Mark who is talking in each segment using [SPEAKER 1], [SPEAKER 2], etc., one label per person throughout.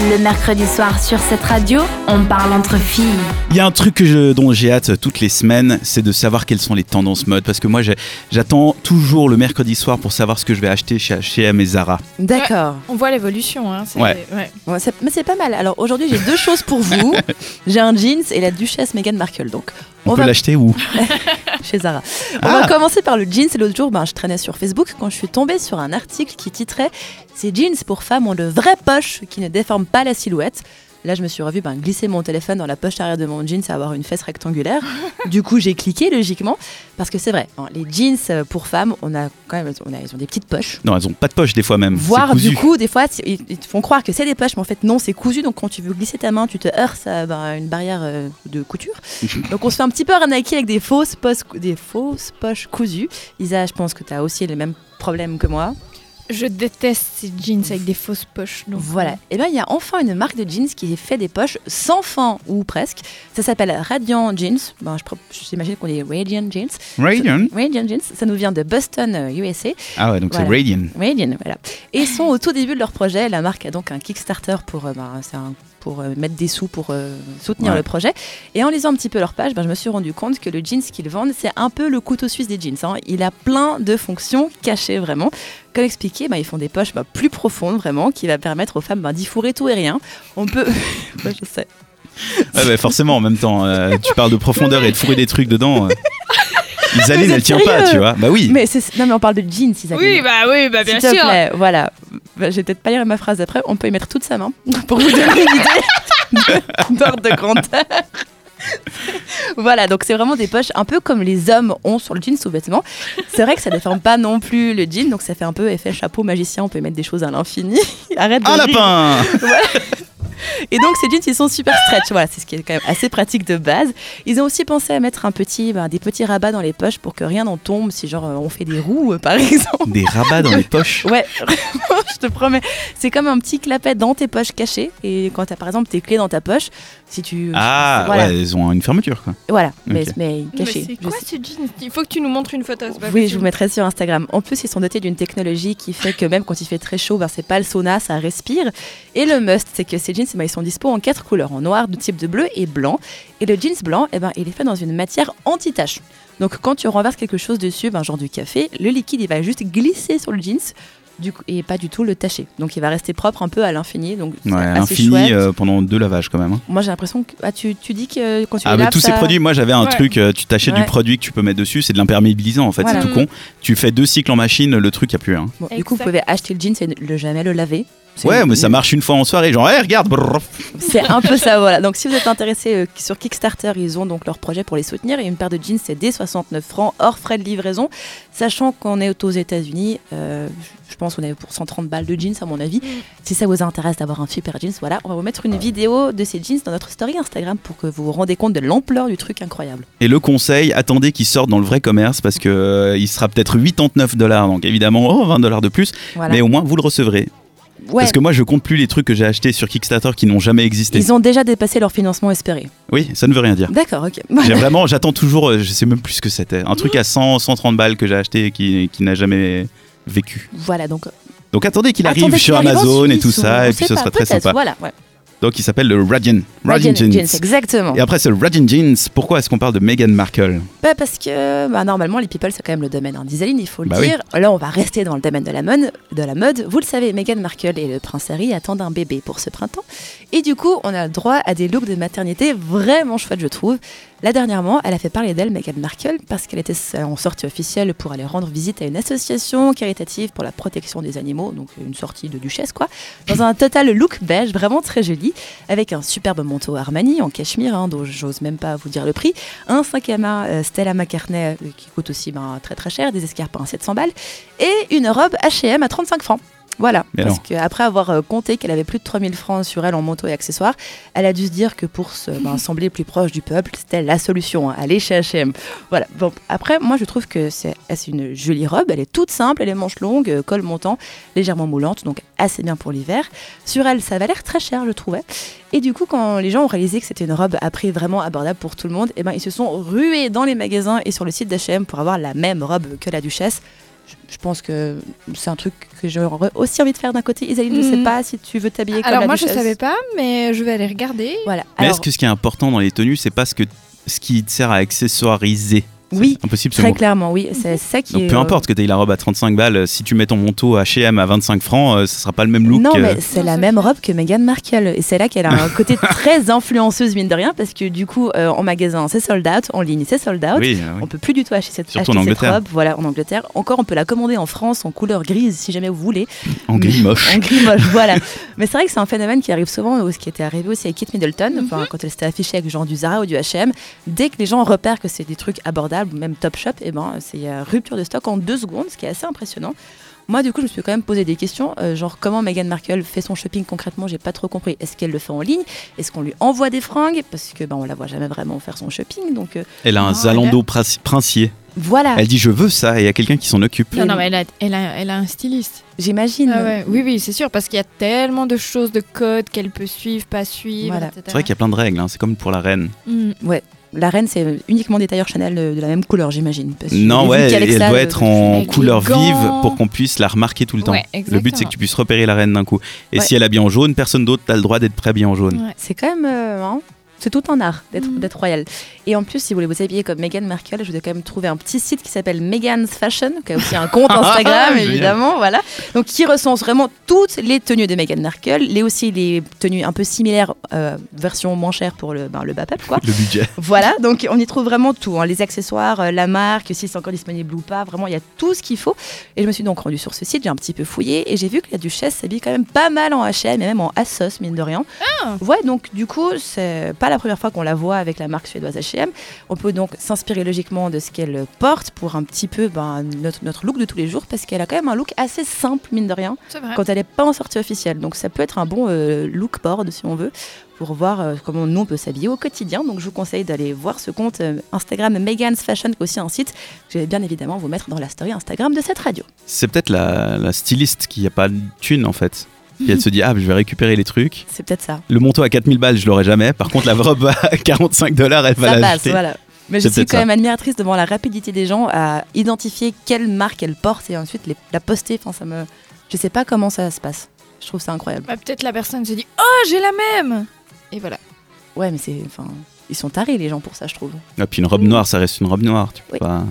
[SPEAKER 1] Le mercredi soir sur cette radio, on parle entre filles.
[SPEAKER 2] Il y a un truc que je- dont j'ai hâte toutes les semaines, c'est de savoir quelles sont les tendances mode. Parce que moi, j'attends toujours le mercredi soir pour savoir ce que je vais acheter chez H&M et Zara.
[SPEAKER 3] D'accord.
[SPEAKER 4] On voit l'évolution. Hein, c'est-
[SPEAKER 2] Ouais.
[SPEAKER 3] Ouais, mais c'est pas mal. Alors aujourd'hui, j'ai deux choses pour vous. J'ai un jeans et la duchesse Meghan Markle. Donc,
[SPEAKER 2] On,
[SPEAKER 3] On
[SPEAKER 2] peut
[SPEAKER 3] va-
[SPEAKER 2] l'acheter où?
[SPEAKER 3] Chez Zara. On
[SPEAKER 2] Ah.
[SPEAKER 3] va commencer par le jeans. Et l'autre jour, ben, je traînais sur Facebook quand je suis tombée sur un article qui titrait Ces jeans pour femmes ont de vraies poches qui ne déforment pas la silhouette. Là, je me suis revue ben, glisser mon téléphone dans la poche arrière de mon jeans et avoir une fesse rectangulaire. du coup, j'ai cliqué logiquement parce que c'est vrai. hein, les jeans euh, pour femmes, on a quand même, on a, ils ont des petites poches.
[SPEAKER 2] Non, elles ont pas de poche des fois même.
[SPEAKER 3] Voire
[SPEAKER 2] C'est
[SPEAKER 3] du coup, des fois, c'est- ils ils te font croire que c'est des poches, mais en fait non, c'est cousu. Donc quand tu veux glisser ta main, tu te heurtes à ben, une barrière euh, de couture. donc on se fait un petit peu arnaquer avec des fausses poches, des fausses poches cousues. Isa, je pense que tu as aussi les mêmes problèmes que moi.
[SPEAKER 4] Je déteste ces jeans avec des fausses poches. donc,
[SPEAKER 3] Voilà. Et bien il y a enfin une marque de jeans qui fait des poches sans fin ou presque. Ça s'appelle Radiant Jeans. Je pro- j'imagine qu'on dit Radiant Jeans.
[SPEAKER 2] Radiant
[SPEAKER 3] Radiant Jeans. Ça nous vient de Boston, euh, USA.
[SPEAKER 2] Ah ouais, donc
[SPEAKER 3] Voilà.
[SPEAKER 2] c'est Radiant.
[SPEAKER 3] Radiant, voilà. Et ils sont au tout début de leur projet. La marque a donc un Kickstarter pour, euh, ben, c'est un- pour euh, mettre des sous pour euh, soutenir
[SPEAKER 2] Ouais.
[SPEAKER 3] le projet. Et en lisant un petit peu leur page, ben, je me suis rendu compte que le jeans qu'ils vendent, c'est un peu le couteau suisse des jeans. hein. Il a plein de fonctions cachées vraiment. Comme expliqué, ben, ils font des poches ben, plus profondes vraiment, qui va permettre aux femmes ben, d'y fourrer tout et rien. On peut. Je sais.
[SPEAKER 2] Ouais, bah, forcément, en même temps, euh, tu parles de profondeur et de fourrer des trucs dedans. euh. Isaline, elle tient pas, tu vois. Bah oui.
[SPEAKER 3] Mais non, mais on parle de jeans, Isabelle.
[SPEAKER 4] Oui, bah oui, bah bien
[SPEAKER 3] S'il te
[SPEAKER 4] sûr.
[SPEAKER 3] plaît, voilà. Bah, je vais peut-être pas lire ma phrase après. On peut y mettre toute sa main pour vous donner une idée de- d'ordre de grandeur. voilà, donc c'est vraiment des poches un peu comme les hommes ont sur le jean sous-vêtement. C'est vrai que ça déforme pas non plus le jean, donc ça fait un peu effet chapeau magicien. On peut y mettre des choses à l'infini. Arrête de
[SPEAKER 2] Un
[SPEAKER 3] rire.
[SPEAKER 2] lapin
[SPEAKER 3] Et donc ces jeans, ils sont super stretch. Voilà, c'est ce qui est quand même assez pratique de base. Ils ont aussi pensé à mettre un petit, ben, des petits rabats dans les poches pour que rien n'en tombe. Si genre euh, on fait des roues, euh, par exemple.
[SPEAKER 2] Des rabats dans les poches?
[SPEAKER 3] Ouais, vraiment, je te promets. C'est comme un petit clapet dans tes poches cachées. Et quand tu as par exemple tes clés dans ta poche, si tu.
[SPEAKER 2] Ah,
[SPEAKER 3] voilà.
[SPEAKER 2] ouais, elles ont une fermeture, quoi.
[SPEAKER 3] Voilà, mais,
[SPEAKER 2] Ok.
[SPEAKER 3] mais
[SPEAKER 4] Mais
[SPEAKER 3] cachées.
[SPEAKER 4] c'est quoi
[SPEAKER 3] sais-
[SPEAKER 4] ces jeans? Il faut que tu nous montres une photo. pas
[SPEAKER 3] Oui, je vous mettrai sur Instagram. En plus, ils sont dotés d'une technologie qui fait que même quand il fait très chaud, ben, c'est pas le sauna, ça respire. Et le must, c'est que ces jeans, ben, ils sont dispo en quatre couleurs, en noir, de type de bleu et blanc. Et le jeans blanc, eh ben, il est fait dans une matière anti-tache. Donc quand tu renverses quelque chose dessus, ben, genre du café, le liquide, il va juste glisser sur le jeans. Du coup, et pas du tout le tacher. Donc il va rester propre un peu à l'infini. Donc
[SPEAKER 2] Ouais, à
[SPEAKER 3] assez
[SPEAKER 2] l'infini
[SPEAKER 3] chouette.
[SPEAKER 2] euh, pendant deux lavages, quand même. hein.
[SPEAKER 3] Moi j'ai l'impression que ah, tu, tu dis que quand tu
[SPEAKER 2] Ah,
[SPEAKER 3] les laves,
[SPEAKER 2] tous ces produits, moi j'avais un
[SPEAKER 4] Ouais.
[SPEAKER 2] truc, euh, tu t'achètes
[SPEAKER 3] Ouais.
[SPEAKER 2] du produit que tu peux mettre dessus, c'est de l'imperméabilisant en fait,
[SPEAKER 3] Voilà.
[SPEAKER 2] c'est tout con. Tu fais deux cycles en machine, le truc, y a plus rien.
[SPEAKER 3] Bon, du coup, vous pouvez acheter le jeans et ne le jamais le laver.
[SPEAKER 2] Ouais, mais ça marche une fois en soirée, genre, hey, regarde.
[SPEAKER 3] C'est un peu ça, voilà. Donc si vous êtes intéressé euh, sur Kickstarter, ils ont donc leur projet pour les soutenir. Et une paire de jeans, c'est dès 69 francs, hors frais de livraison. Sachant qu'on est aux États-Unis, euh, je pense qu'on est pour 130 balles de jeans, à mon avis. Si ça vous intéresse d'avoir un super jeans, voilà, on va vous mettre une vidéo de ces jeans dans notre story Instagram pour que vous vous rendez compte de l'ampleur du truc incroyable.
[SPEAKER 2] Et le conseil, attendez qu'il sorte dans le vrai commerce parce que euh, il sera peut-être 89 dollars, donc évidemment, oh, 20 dollars de plus,
[SPEAKER 3] Voilà.
[SPEAKER 2] mais au moins vous le recevrez.
[SPEAKER 3] Ouais,
[SPEAKER 2] Parce que moi je compte plus les trucs que j'ai achetés sur Kickstarter qui n'ont jamais existé.
[SPEAKER 3] ils ont déjà dépassé leur financement espéré.
[SPEAKER 2] Oui, ça ne veut rien dire.
[SPEAKER 3] D'accord, ok.
[SPEAKER 2] Vraiment, j'attends toujours, euh, je sais même plus ce que c'était. Un truc à 100, 130 balles que j'ai acheté et qui, qui n'a jamais vécu.
[SPEAKER 3] Voilà, donc
[SPEAKER 2] Donc attendez qu'il arrive
[SPEAKER 3] Attendez
[SPEAKER 2] sur
[SPEAKER 3] arrive
[SPEAKER 2] Amazon et tout
[SPEAKER 3] ou-
[SPEAKER 2] ça, et puis ce sera très sympa.
[SPEAKER 3] Voilà, ouais.
[SPEAKER 2] Donc il s'appelle le
[SPEAKER 3] Radiant
[SPEAKER 2] Radiant Jeans.
[SPEAKER 3] exactement.
[SPEAKER 2] Et après ce Radiant Jeans, pourquoi est-ce qu'on parle de Meghan Markle?
[SPEAKER 3] Bah, parce que bah, normalement les people c'est quand même le domaine hein, d'Isaline, il faut le
[SPEAKER 2] Bah oui.
[SPEAKER 3] dire. Là on va rester dans le domaine de la mode. De la mode. Vous le savez, Meghan Markle et le prince Harry attendent un bébé pour ce printemps. Et du coup on a le droit à des looks de maternité vraiment chouettes je trouve. Là dernièrement elle a fait parler d'elle Meghan Markle parce qu'elle était en sortie officielle pour aller rendre visite à une association caritative pour la protection des animaux, donc une sortie de duchesse quoi, dans un total look beige vraiment très joli avec un superbe manteau Armani en cachemire hein, dont j'ose même pas vous dire le prix un sac à main euh, Stella McCartney euh, qui coûte aussi ben, très très cher, des escarpins à 700 balles et une robe H&M à 35 francs. Voilà,
[SPEAKER 2] Mais
[SPEAKER 3] parce qu'après avoir euh, compté qu'elle avait plus de 3000 francs sur elle en manteau et accessoires, elle a dû se dire que pour se ben, sembler plus proche du peuple, c'était la solution, hein, aller chez H&M. Voilà, bon, après, moi je trouve que c'est une jolie robe, elle est toute simple, elle est manche longue, euh, col montant, légèrement moulante, donc assez bien pour l'hiver. Sur elle, ça va l'air très cher, je trouvais. Et du coup, quand les gens ont réalisé que c'était une robe à prix vraiment abordable pour tout le monde, eh ben, ils se sont rués dans les magasins et sur le site d'H&M pour avoir la même robe que la duchesse. Je pense que c'est un truc que j'aurais aussi envie de faire d'un côté. Isaline, je sais
[SPEAKER 4] Mhm.
[SPEAKER 3] pas si tu veux t'habiller comme
[SPEAKER 4] Alors
[SPEAKER 3] la
[SPEAKER 4] moi je
[SPEAKER 3] duchesse.
[SPEAKER 4] savais pas, mais je vais aller regarder.
[SPEAKER 3] Voilà.
[SPEAKER 2] Mais
[SPEAKER 3] Alors,
[SPEAKER 2] est-ce que ce qui est important dans les tenues, c'est pas ce, que, ce qui te sert à accessoiriser?
[SPEAKER 3] Oui,
[SPEAKER 2] Impossible
[SPEAKER 3] très
[SPEAKER 2] mot.
[SPEAKER 3] clairement, oui. C'est c'est ça qui
[SPEAKER 2] Donc
[SPEAKER 3] est.
[SPEAKER 2] peu
[SPEAKER 3] euh,
[SPEAKER 2] importe que tu aies la robe à 35 balles, euh, si tu mets ton manteau H&M à 25 francs, euh, ce sera pas le même look.
[SPEAKER 3] Non,
[SPEAKER 2] euh,
[SPEAKER 3] mais c'est
[SPEAKER 4] Non,
[SPEAKER 3] la
[SPEAKER 4] c'est
[SPEAKER 3] même robe que Meghan Markle. Et c'est là qu'elle a un côté très influenceuse, mine de rien, parce que du coup, euh, en magasin, c'est sold out, en ligne, c'est sold out.
[SPEAKER 2] oui, euh, oui.
[SPEAKER 3] On peut plus du tout acheter cette,
[SPEAKER 2] Surtout
[SPEAKER 3] acheter
[SPEAKER 2] en
[SPEAKER 3] cette
[SPEAKER 2] Angleterre.
[SPEAKER 3] robe. Voilà, en Angleterre. Encore, on peut la commander en France en couleur grise, si jamais vous voulez.
[SPEAKER 2] en gris moche.
[SPEAKER 3] En gris moche, voilà. Mais c'est vrai que c'est un phénomène qui arrive souvent, ou ce qui était arrivé aussi avec Kate Middleton, enfin, quand elle s'était affichée avec genre du Zara ou du H&M. Dès que les gens repèrent que c'est des trucs abordables, ou même Top Shop, et ben, c'est euh, rupture de stock en deux secondes, ce qui est assez impressionnant. Moi, du coup, je me suis quand même posé des questions, euh, genre comment Meghan Markle fait son shopping concrètement, j'ai pas trop compris. Est-ce qu'elle le fait en ligne? Est-ce qu'on lui envoie des fringues? Parce que ben, on la voit jamais vraiment faire son shopping, donc euh,
[SPEAKER 2] Elle a un Zalando princi- princier.
[SPEAKER 3] voilà.
[SPEAKER 2] Elle dit je veux ça et il y a quelqu'un qui s'en occupe.
[SPEAKER 4] Non, non, mais elle a, elle a, elle a un styliste.
[SPEAKER 3] J'imagine.
[SPEAKER 4] Ah ouais, Oui, oui, c'est sûr, parce qu'il y a tellement de choses, de codes qu'elle peut suivre, pas suivre,
[SPEAKER 3] Voilà.
[SPEAKER 2] C'est vrai qu'il y a plein de règles, hein, c'est comme pour la reine.
[SPEAKER 4] Mm.
[SPEAKER 3] La reine, c'est uniquement des tailleurs Chanel de, de la même couleur, j'imagine.
[SPEAKER 2] Non, ouais, elle doit être en couleur
[SPEAKER 4] gants.
[SPEAKER 2] vive pour qu'on puisse la remarquer tout le temps.
[SPEAKER 4] Ouais,
[SPEAKER 2] le but, c'est que tu puisses repérer la reine d'un coup. Et
[SPEAKER 3] Ouais.
[SPEAKER 2] si elle habille en jaune, personne d'autre n'a le droit d'être préhabillé en jaune.
[SPEAKER 4] Ouais.
[SPEAKER 3] C'est quand même. euh, hein, c'est tout un art d'être d'être royal. Et en plus, si vous voulez vous habiller comme Meghan Markle, je vous ai quand même trouvé un petit site qui s'appelle Meghan's Fashion, qui a aussi un compte Instagram, évidemment, voilà. Donc, qui recense vraiment toutes les tenues de Meghan Markle, les aussi les tenues un peu similaires, euh, version moins chère pour le, ben, le bas peuple, quoi.
[SPEAKER 2] Le budget.
[SPEAKER 3] Voilà, donc on y trouve vraiment tout, hein, les accessoires, euh, la marque, si c'est encore disponible ou pas, vraiment il y a tout ce qu'il faut. Et je me suis donc rendue sur ce site, j'ai un petit peu fouillé et j'ai vu que la duchesse s'habille quand même pas mal en H&M et même en Asos, mine de rien. Ouais, donc du coup, c'est pas la première fois qu'on la voit avec la marque suédoise H&M. On peut donc s'inspirer logiquement de ce qu'elle porte pour un petit peu ben, notre, notre look de tous les jours parce qu'elle a quand même un look assez simple, mine de rien quand elle n'est pas en sortie officielle. Donc ça peut être un bon euh, look board si on veut pour voir euh, comment nous on peut s'habiller au quotidien. Donc je vous conseille d'aller voir ce compte euh, Instagram Megan's Fashion qui est aussi un site que je vais bien évidemment vous mettre dans la story Instagram de cette radio.
[SPEAKER 2] C'est peut-être la, la styliste qui a pas de thune en fait. Puis elle se dit ah je vais récupérer les trucs.
[SPEAKER 3] C'est peut-être ça.
[SPEAKER 2] Le manteau à 4000 balles je l'aurai jamais. Par contre la robe à 45 dollars elle va
[SPEAKER 3] ça passe,
[SPEAKER 2] l'acheter.
[SPEAKER 3] voilà. Mais je suis quand
[SPEAKER 2] ça.
[SPEAKER 3] même admiratrice devant la rapidité des gens à identifier quelle marque elle porte et ensuite les- la poster. Enfin, ça me, je sais pas comment ça se passe. Je trouve ça incroyable.
[SPEAKER 4] Bah, Peut-être la personne se dit Oh, j'ai la même Et voilà.
[SPEAKER 3] Ouais, mais c'est, enfin, ils sont tarés les gens pour ça, je trouve.
[SPEAKER 2] Et puis une robe noire ça reste une robe noire. Tu peux
[SPEAKER 3] Oui.
[SPEAKER 2] pas-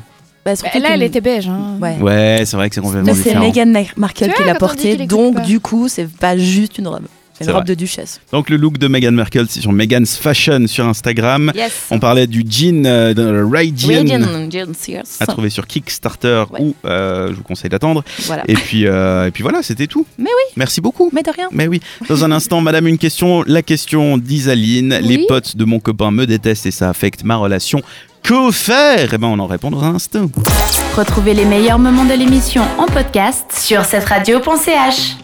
[SPEAKER 3] Bah,
[SPEAKER 4] Bah, là, elle était beige. Hein.
[SPEAKER 3] Ouais.
[SPEAKER 2] Ouais c'est vrai que c'est complètement
[SPEAKER 3] Là, c'est
[SPEAKER 2] différent.
[SPEAKER 3] Meghan Mar- Markle qui l'a
[SPEAKER 4] quand on dit
[SPEAKER 3] porté,
[SPEAKER 4] qu'il écoute
[SPEAKER 3] donc du coup, c'est pas juste une robe. C'est une robe
[SPEAKER 2] vrai.
[SPEAKER 3] de duchesse.
[SPEAKER 2] Donc le look de Meghan Markle c'est sur Meghan's Fashion sur Instagram.
[SPEAKER 3] Yes.
[SPEAKER 2] On parlait du jean euh, de Radian.
[SPEAKER 3] Yes.
[SPEAKER 2] à trouver sur Kickstarter
[SPEAKER 3] Ouais.
[SPEAKER 2] ou euh, je vous conseille d'attendre.
[SPEAKER 3] Voilà.
[SPEAKER 2] Et puis, euh, et puis voilà, c'était tout.
[SPEAKER 3] Mais oui.
[SPEAKER 2] Merci beaucoup.
[SPEAKER 3] Mais de rien.
[SPEAKER 2] Mais oui. Dans un instant, madame, une question. La question d'Isaline.
[SPEAKER 4] Oui.
[SPEAKER 2] Les potes de mon copain me détestent et ça affecte ma relation. Que faire? Eh ben, on en répond dans un instant.
[SPEAKER 1] Retrouvez les meilleurs moments de l'émission en podcast sur cette radio.ch.